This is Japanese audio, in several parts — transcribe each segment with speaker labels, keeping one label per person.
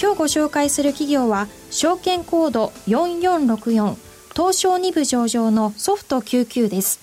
Speaker 1: 今日ご紹介する企業は証券コード4464東証2部上場のソフト99です。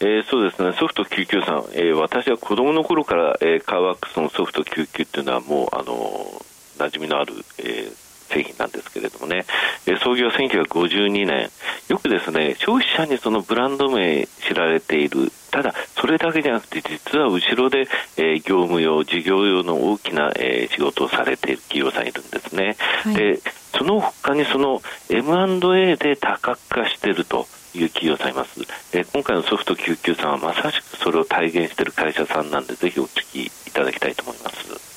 Speaker 2: えー、そうですね、ソフト99さん、えー、私は子供の頃から、えー、カーワックスのソフト99っていうのはもう、あの、馴染みのある、えー、製品なんですけれどもね、え創業1952年、よくですね、消費者にそのブランド名知られている、ただ、それだけじゃなくて、実は後ろで、え業務用、事業用の大きな、え仕事をされている企業さんいるんですね。はい、でその他にその M&A で多角化しているという企業さんいます、え今回のソフト救急さんはまさしくそれを体現している会社さんなんでぜひお聞きいただきたいと思います。
Speaker 1: はい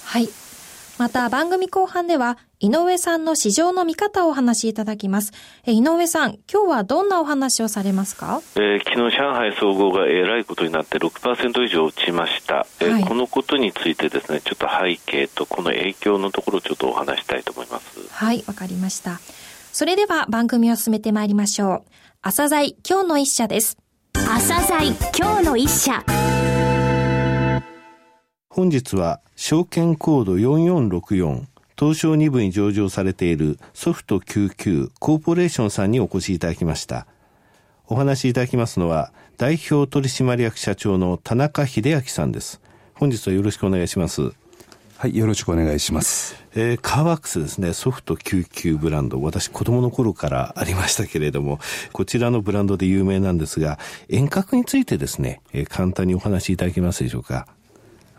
Speaker 1: また番組後半では井上さんの市場の見方をお話しいただきます。え井上さん、今日はどんなお話をされますか、
Speaker 2: えー、昨日上海総合がえらいことになって6%以上落ちました、えー、はい、このことについてですね、ちょっと背景とこの影響のところをちょっとお話したいと思います。
Speaker 1: はい、わかりました。それでは番組を進めてまいりましょう。朝鮮今日の一社です。
Speaker 3: 朝鮮今日の一社。
Speaker 4: 本日は証券コード4464東証2部に上場されているソフト99コーポレーションさんにお越しいただきました。お話しいただきますのは代表取締役社長の田中秀明さんです。本日はよろしくお願いします。
Speaker 5: はい、よろしくお願いします。
Speaker 4: えー、カーワックスですね、ソフト99ブランド。私、子供の頃からありましたけれども、こちらのブランドで有名なんですが、遠隔についてですね、えー、簡単にお話しいただけますでしょうか。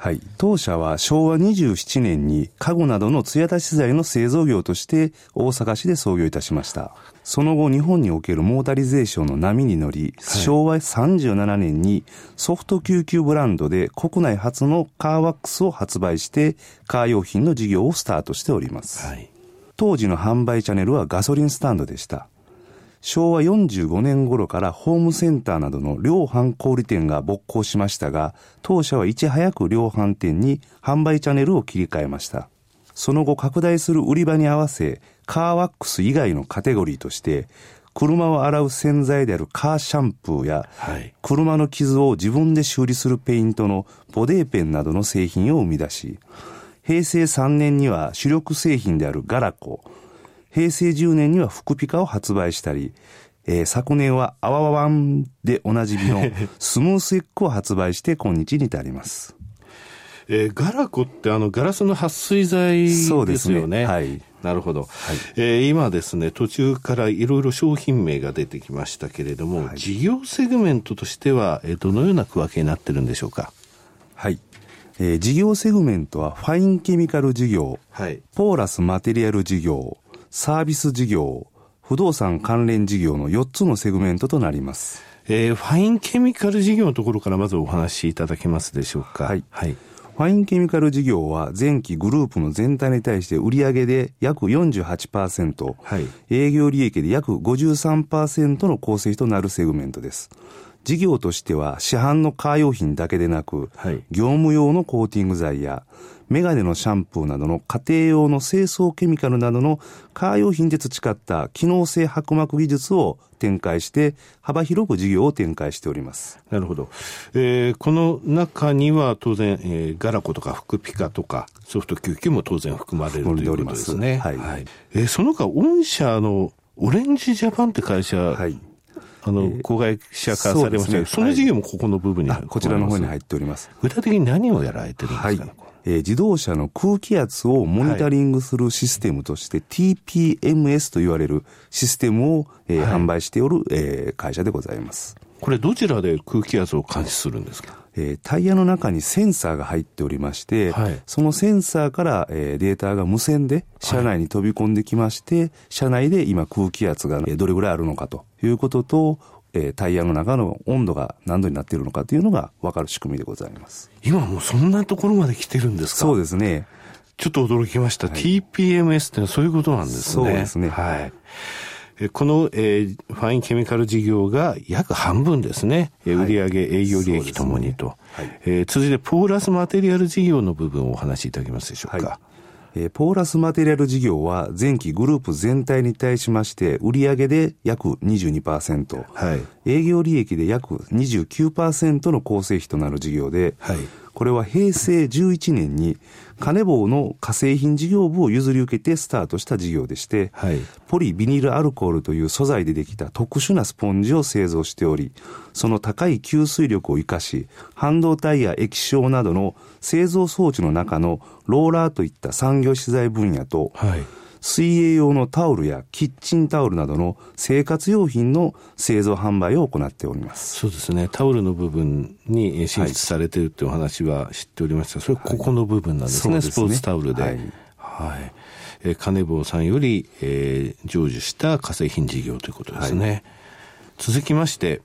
Speaker 5: はい。当社は昭和27年に家具などの艶出し材の製造業として大阪市で創業いたしました。その後日本におけるモータリゼーションの波に乗り、はい、昭和37年にソフト救急ブランドで国内初のカーワックスを発売してカー用品の事業をスタートしております。はい、当時の販売チャンネルはガソリンスタンドでした。昭和45年頃からホームセンターなどの量販小売店が勃興しましたが、当社はいち早く量販店に販売チャンネルを切り替えました。その後拡大する売り場に合わせ、カーワックス以外のカテゴリーとして、車を洗う洗剤であるカーシャンプーや、はい、車の傷を自分で修理するペイントのボデーペンなどの製品を生み出し、平成3年には主力製品であるガラコ、平成10年には福ピカを発売したり、えー、昨年はアワワワンでおなじみの スムースエッグを発売して今日に至ります。
Speaker 4: えー、ガラコってあのガラスの撥水剤ですよね。そうですね。
Speaker 5: はい。
Speaker 4: なるほど。はい、えー、今ですね、途中からいろいろ商品名が出てきましたけれども、はい、事業セグメントとしては、えー、どのような区分けになってるんでしょうか？
Speaker 5: はい。えー、事業セグメントはファインケミカル事業、はい、ポーラスマテリアル事業、サービス事業、不動産関連事業の4つのセグメントとなります。
Speaker 4: えー、ファインケミカル事業のところからまずお話しいただけますでしょうか。
Speaker 5: はい。はい。ファインケミカル事業は前期グループの全体に対して売上で約48%、はい、営業利益で約53%の構成となるセグメントです。事業としては市販のカー用品だけでなく、はい、業務用のコーティング剤やメガネのシャンプーなどの家庭用の清掃ケミカルなどのカー用品で培った機能性薄膜技術を展開して幅広く事業を展開しております。
Speaker 4: なるほど。えー、この中には当然、えー、ガラコとかフピカとかソフト救急も当然含まれるということですね。はい。はい、えー、その他、御社のオレンジジャパンって会社、はい、あの、子会社化されましたけど、そ,、の事業もここの部分に、
Speaker 5: こちらの方に入っております。
Speaker 4: 具体的に何をやられてるんですか、ね、はい
Speaker 5: えー、自動車の空気圧をモニタリングするシステムとして、はい、TPMS と言われるシステムを、えー、はい、販売しておる、えー、会社でございます。
Speaker 4: これどちらで空気圧を監視するんですか？
Speaker 5: えー、タイヤの中にセンサーが入っておりまして、はい、そのセンサーから、えー、データが無線で車内に飛び込んできまして、はい、車内で今空気圧がどれぐらいあるのかということと、えー、タイヤの中の温度が何度になっているのかというのが分かる仕組みでございます。
Speaker 4: 今もうそんなところまで来てるんですか？
Speaker 5: そうですね。
Speaker 4: ちょっと驚きました。はい、TPMS ってそういうことなんですね。
Speaker 5: そうですね。
Speaker 4: はい。この、えー、ファインケミカル事業が約半分ですね。はい、売上営業利益ともにと。ねはい、えー、続いて、ポーラスマテリアル事業の部分をお話しいただけますでしょうか。はい
Speaker 5: えー、ポーラスマテリアル事業は前期グループ全体に対しまして売上で約22%、はい、営業利益で約29%の構成費となる事業で、はい、これは平成11年にカネボウの化成品事業部を譲り受けてスタートした事業でして、はい、ポリビニルアルコールという素材でできた特殊なスポンジを製造しており、その高い吸水力を活かし、半導体や液晶などの製造装置の中のローラーといった産業資材分野と、はい水泳用のタオルやキッチンタオルなどの生活用品の製造販売を行っております。
Speaker 4: そうですね。タオルの部分に進出されているというお話は知っておりました、それはここの部分なんですね。はい、スポーツタオルで。はい、はい。えー、金坊さんより、えー、成就した化成品事業ということですね、はい、続きまして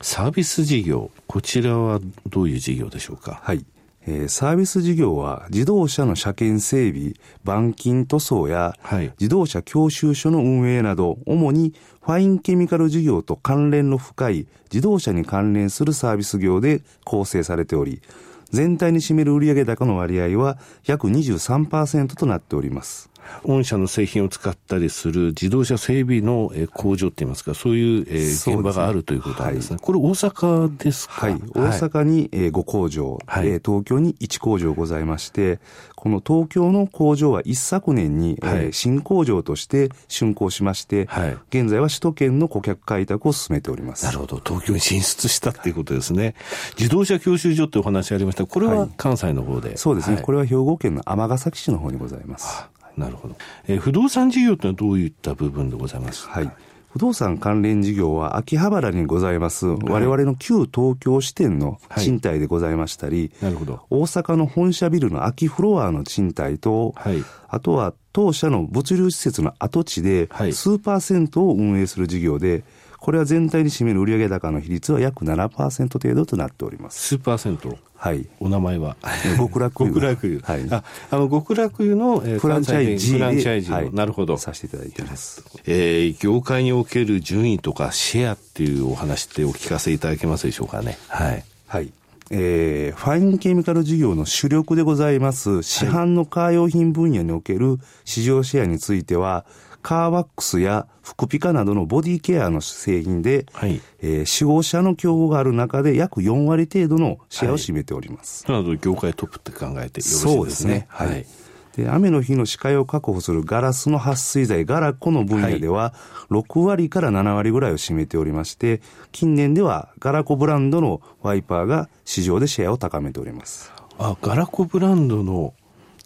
Speaker 4: サービス事業。こちらはどういう事業でしょうか？
Speaker 5: はいえー、サービス事業は自動車の車検整備、板金塗装や、自動車教習所の運営など、主にファインケミカル事業と関連の深い自動車に関連するサービス業で構成されており、全体に占める売上高の割合は約23%となっております。
Speaker 4: 御社の製品を使ったりする自動車整備の工場って言いますか、そういう現場があるということなんですね。すねはい、これ大阪ですか？
Speaker 5: はい。大阪に5工場、はい、東京に1工場ございまして、この東京の工場は一昨年に、はい、新工場として竣工しまして、はい、現在は首都圏の顧客開拓を進めております。
Speaker 4: なるほど。東京に進出したっていうことですね。自動車教習所ってお話ありましたこれは関西の方で、
Speaker 5: そうですね。これは兵庫県の尼崎市の方にございます。
Speaker 4: なるほど。えー、不動産事業というのはどういった部分でございますか？
Speaker 5: はい。不動産関連事業は秋葉原にございます、我々の旧東京支店の賃貸でございましたり、はい、なるほど。大阪の本社ビルの秋フロアの賃貸と、はい、あとは当社の物流施設の跡地で、数パーセントを運営する事業で、これは全体に占める売上高の比率は約7%程度となっております。
Speaker 4: 数パーセント？
Speaker 5: はい。
Speaker 4: お名前は？
Speaker 5: 極楽
Speaker 4: 湯。極楽湯。はい。あ、あの、極楽湯の、
Speaker 5: えー、フランチャイズ。
Speaker 4: フランチャイズ、はい、なるほど。
Speaker 5: させていただいています。
Speaker 4: えー、業界における順位とかシェアっていうお話ってお聞かせいただけますでしょうかね？はい。
Speaker 5: はい。えー、ファインケミカル事業の主力でございます、市販のカー用品分野における市場シェアについては、カーワックスやフクピカなどのボディケアの製品で、はい、えー、4、5社の競合がある中で約4割程度のシェアを占めております。
Speaker 4: なので業界トップって考えてよろしいですね。そうですね。はい。
Speaker 5: で雨の日の視界を確保するガラスの撥水剤、ガラコの分野では、6割から7割ぐらいを占めておりまして、近年ではガラコブランドのワイパーが市場でシェアを高めております。
Speaker 4: あ、ガラコブランドの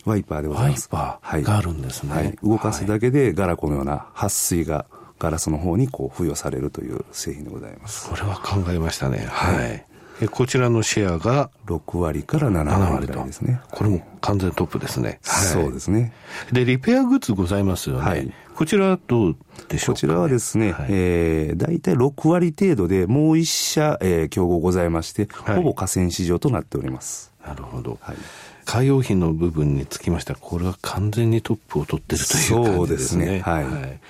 Speaker 5: ワイパーでございます。
Speaker 4: ワイパーがあるんですね。はい、
Speaker 5: 動かすだけでガラコのような撥水がガラスの方にこう付与されるという製品でございます。
Speaker 4: これは考えましたね。はい。えこちらのシェアが
Speaker 5: 6割から7割ぐらいですね。
Speaker 4: これも完全トップですね。
Speaker 5: はい、そうですね。
Speaker 4: で、リペアグッズございますよね。はい。こちらはどうでしょうか、ね、
Speaker 5: こちらはですね、はい、えー、大体6割程度でもう1社、えー、競合ございまして、はい、ほぼ河川市場となっております。
Speaker 4: なるほど。はい。海用品の部分につきましては、これは完全にトップを取ってるという感じですね。そうですね。はい。はい、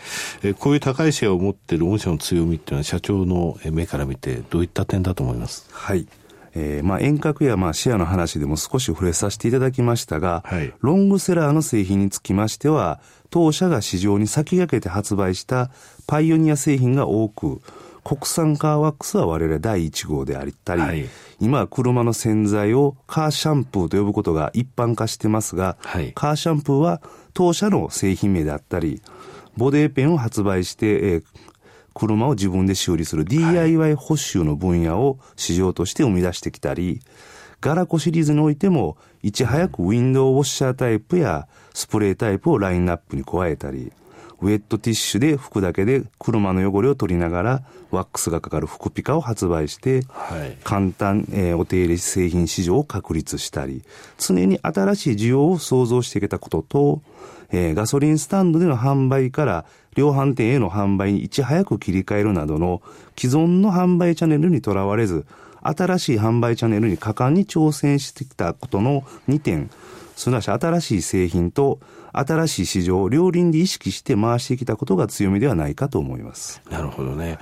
Speaker 4: えこういう高いシェアを持っている御社の強みっていうのは、社長の目から見て、どういった点だと思います？
Speaker 5: はい。えー、まあ遠隔やまあシェアの話でも少し触れさせていただきましたが、はい、ロングセラーの製品につきましては、当社が市場に先駆けて発売したパイオニア製品が多く、国産カーワックスは我々第1号であったり、はい、今は車の洗剤をカーシャンプーと呼ぶことが一般化してますが、はい、カーシャンプーは当社の製品名であったり、ボデーペンを発売して、えー、車を自分で修理する DIY 補修の分野を市場として生み出してきたり、ガラコシリーズにおいても、いち早くウィンドウウォッシャータイプやスプレータイプをラインナップに加えたり、ウェットティッシュで拭くだけで車の汚れを取りながらワックスがかかる服ピカを発売して、はい、簡単、えー、お手入れ製品市場を確立したり、常に新しい需要を創造していけたことと、えー、ガソリンスタンドでの販売から量販店への販売にいち早く切り替えるなどの既存の販売チャンネルにとらわれず、新しい販売チャンネルに果敢に挑戦してきたことの2点、すなわち新しい製品と新しい市場を両輪で意識して回してきたことが強みではないかと思います。
Speaker 4: なるほどね。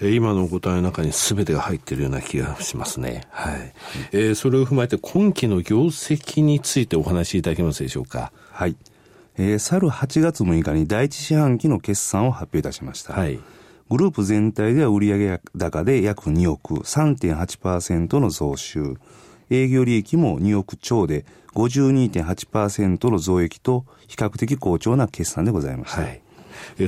Speaker 4: えー、今のお答えの中に全てが入っているような気がしますね。はい。えー、それを踏まえて今期の業績についてお話しいただけますでしょうか？
Speaker 5: はい。えー、去る8月6日に第一四半期の決算を発表いたしました。はい。グループ全体では売上高で約2億3.8%の増収。営業利益も2億超で52.8%の増益と比較的好調な決算でございました。はい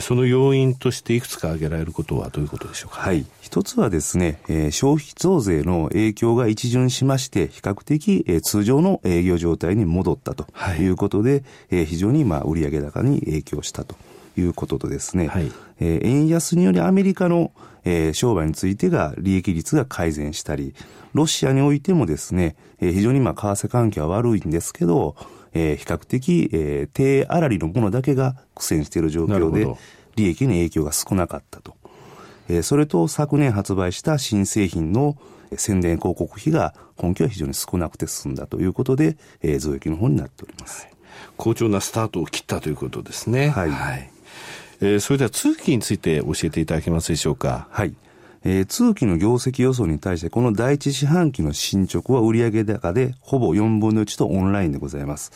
Speaker 4: その要因としていくつか挙げられることはどういうことでしょうか、
Speaker 5: はい。一つはですね、えー、消費増税の影響が一巡しまして、比較的、えー、通常の営業状態に戻ったということで、はい、えー、非常にまあ売上高に影響したということとですね、はい、えー、円安によりアメリカの、えー、商売についてが利益率が改善したり、ロシアにおいてもですね、えー、非常にまあ為替関係は悪いんですけど、えー、比較的、えー、低粗利のものだけが苦戦している状況で、利益に影響が少なかったと。えー、それと昨年発売した新製品の宣伝広告費が今期は非常に少なくて済んだということで、えー、増益の方になっております。はい、
Speaker 4: 好調なスタートを切ったということですね。はい。はい、えー、それでは通期について教えていただけますでしょうか？
Speaker 5: はい。えー、通期の業績予想に対して、この第一四半期の進捗は売上高でほぼ4分の1とオンラインでございます。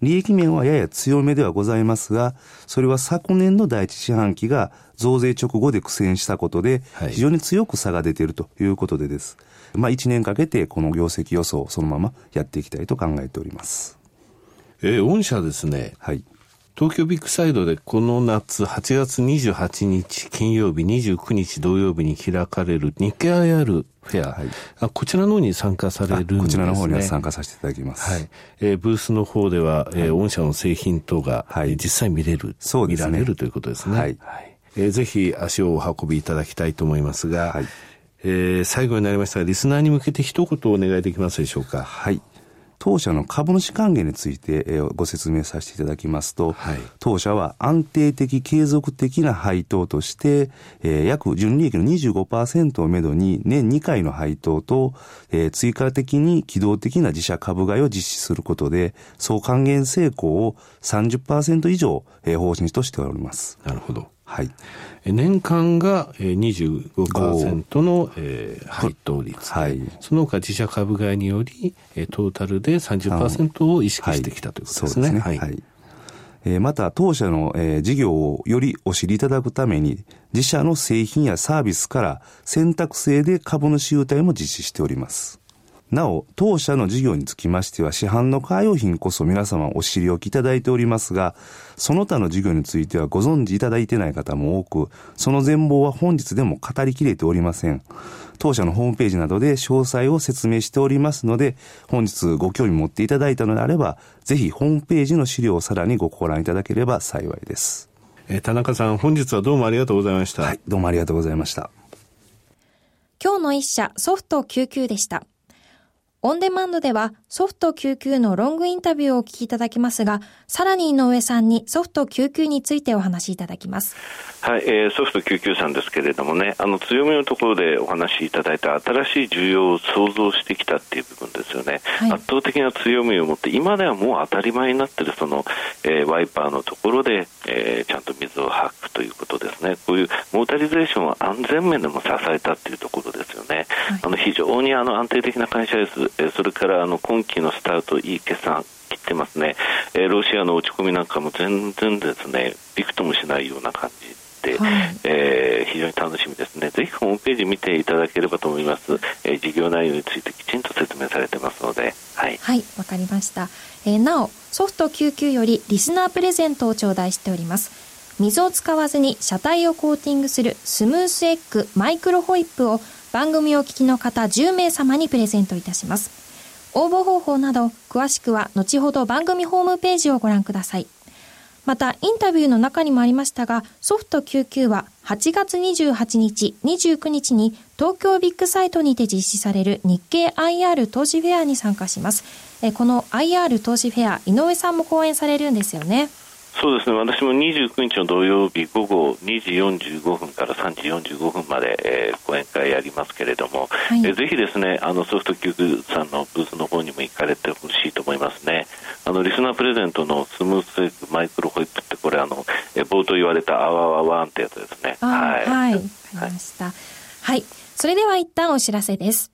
Speaker 5: 利益面はやや強めではございますが、それは昨年の第一四半期が増税直後で苦戦したことで、非常に強く差が出ているということでです。はい、まあ1年かけてこの業績予想をそのままやっていきたいと考えております。
Speaker 4: えー、御社ですね。はい。東京ビッグサイドでこの夏8月28日金曜日29日土曜日に開かれる日経 IR フェア、はい、あこちらの方に参加されるんですね。
Speaker 5: こちらの方には参加させていただきます。はい。
Speaker 4: えー、ブースの方では、えー、御社の製品等が、はい、実際見れる、そうですね。見られるということですね。はい。はい、えー、ぜひ足をお運びいただきたいと思いますが、はい。えー、最後になりましたが、リスナーに向けて一言お願いできますでしょうか？
Speaker 5: はい。当社の株主還元についてご説明させていただきますと、はい、当社は安定的継続的な配当として、えー、約純利益の25%をめどに年2回の配当と、えー、追加的に機動的な自社株買いを実施することで、総還元成功を30%以上、えー、方針としております。
Speaker 4: なるほど。はい。年間が25%の、えー、配当率。はい。その他自社株買いにより、トータルで30%を意識してきたということですね。はい、ね。はい。
Speaker 5: えまた、当社の、え事業をよりお知りいただくために、自社の製品やサービスから選択制で株主優待も実施しております。なお、当社の事業につきましては、市販のカー用品こそ皆様お知りおきいただいておりますが、その他の事業についてはご存知いただいてない方も多く、その全貌は本日でも語りきれておりません。当社のホームページなどで詳細を説明しておりますので、本日ご興味持っていただいたのであれば、ぜひホームページの資料をさらにごご覧いただければ幸いです。
Speaker 4: えー、田中さん、本日はどうもありがとうございました。
Speaker 5: はい、どうもありがとうございました。
Speaker 1: 今日の一社、ソフト99でした。オンデマンドではソフト99のロングインタビューをお聞きいただきますが、さらに井上さんにソフト99についてお話しいただきます。
Speaker 2: はい、えー、ソフト99さんですけれどもね、あの強みのところでお話しいただいた新しい需要を創造してきたっていう部分ですよね。はい、圧倒的な強みを持って、今ではもう当たり前になっているその、えー、ワイパーのところで、えー、ちゃんと水を吐くということですね。こういうモータリゼーションを安全面でも支えたっていうところですよね。はい、あの非常にあの安定的な会社です。えそれからあの今期のスタート、いい決算切ってますね、えロシアの落ち込みなんかも全然ですね、びくともしないような感じ。はい、えー、非常に楽しみですね。ぜひホームページ見ていただければと思います。えー、事業内容についてきちんと説明されてますので。はい。
Speaker 1: はい、わかりました。えー、なお、ソフト99よりリスナープレゼントを頂戴しております。水を使わずに車体をコーティングするスムースエッグマイクロホイップを番組を聞きの方10名様にプレゼントいたします。応募方法など詳しくは後ほど番組ホームページをご覧ください。また、インタビューの中にもありましたが、ソフト99は8月28日、29日に東京ビッグサイトにて実施される日経 IR 投資フェアに参加します。えこの IR 投資フェア、井上さんも講演されるんですよね。
Speaker 2: そうですね、私も29日の土曜日午後2時45分から3時45分まで、えー、講演会やりますけれども、はい、えー、ぜひですね、あのソフトキューブさんのブースの方にも行かれてほしいと思いますね。あのリスナープレゼントのスムースエッグマイクロホイップってこれあの、えー、冒頭言われたアワワワンってやつですね。
Speaker 1: はい。はい。わかりました。はい。それでは一旦お知らせです。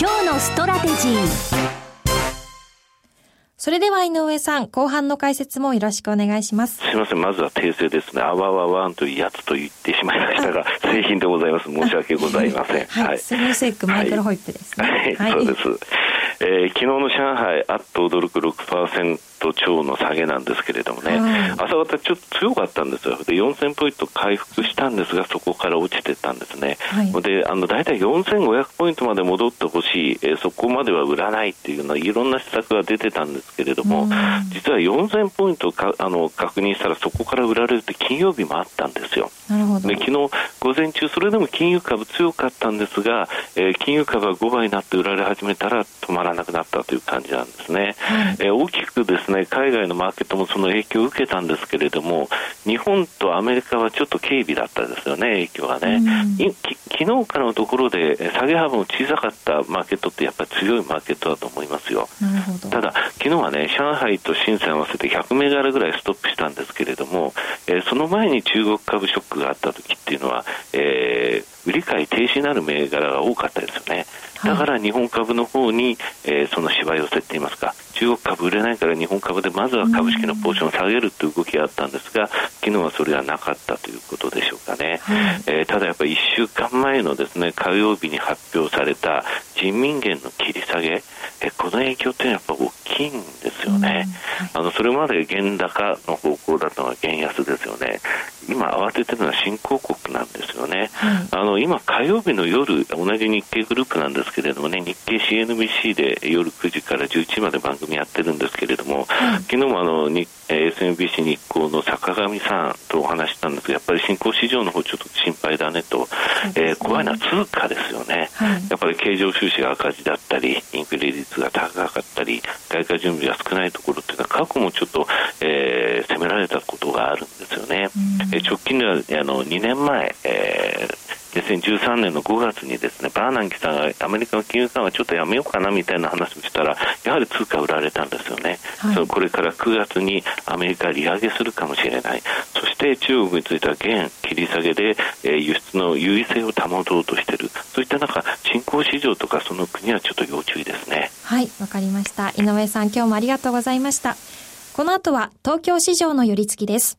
Speaker 3: 今日のストラテジー
Speaker 1: それでは井上さん、後半の解説もよろしくお願いします。
Speaker 2: すみません、まずは訂正ですね。あわわわんというやつと言ってしまいましたが、製品でございます。申し訳ございません。
Speaker 1: はい。はい、スルーセックマイクロホイップです
Speaker 2: ね。はい、はい、そうです。えー、昨日の上海、あっと驚く6%超の下げなんですけれどもね、はい、朝方ちょっと強かったんですよ。で、4000ポイント回復したんですが、そこから落ちてたんですね。はい、で、あの、大体4500ポイントまで戻ってほしい、えー、そこまでは売らないっていうような、いろんな施策が出てたんですけれども、実は4000ポイントかあの確認したら、そこから売られるって金曜日もあったんですよ。
Speaker 1: なるほど。
Speaker 2: で昨日午前中、それでも金融株強かったんですが、えー、金融株は5倍になって売られ始めたら止まらなくなったという感じなんですね。はい、えー、大きくですね海外のマーケットもその影響を受けたんですけれども、日本とアメリカはちょっと軽微だったですよね、影響がね。昨日からのところで下げ幅も小さかったマーケットってやっぱり強いマーケットだと思いますよ。ただ、昨日はね、上海と深セン合わせて100銘柄ぐらいストップしたんですけれども、えー、その前に中国株ショックがあった時っていうのは、えー、売り買い停止になる銘柄が多かったですよね。だから日本株の方に、えー、その芝居をせっていますか、中国株売れないから日本株でまずは株式のポーションを下げるという動きがあったんですが、昨日はそれはなかったということでしょうかね。はい、えー、ただやっぱり1週間前のですね、火曜日に発表された人民元の切り下げ、えこの影響っていうのはやっぱ大きいんですよね。はい、あのそれまで原高の方向だったのが原安ですよね。今慌ててるのは新興国なんですよね。はい、あの今火曜日の夜同じ日経グループなんですけれどもね、日経 CNBC で夜9時から11時まで番組やってるんですけれども、はい、昨日もあの日 SMBC 日興の坂上さんとお話したんですが、やっぱり新興市場の方ちょっと心配だねと、ね。えー、怖いのは通貨ですよね、はい、やっぱり経常収支が赤字だったり、インフレ率が高かったり、外貨準備が少ないところっていうのは、過去もちょっと、えー、責められたことがあるんですよね。えー、直近ではあの2年前、えー2013年の5月にですねバーナンキさんがアメリカの金融緩和ちょっとやめようかなみたいな話をしたらやはり通貨売られたんですよね、はい、そのこれから9月にアメリカ利上げするかもしれない。そして中国については現切り下げで、えー、輸出の優位性を保とうとしている。そういった中新興市場とかその国はちょっと要注意ですね。
Speaker 1: はいわかりました。井上さん今日もありがとうございました。この後は東京市場の寄り付きです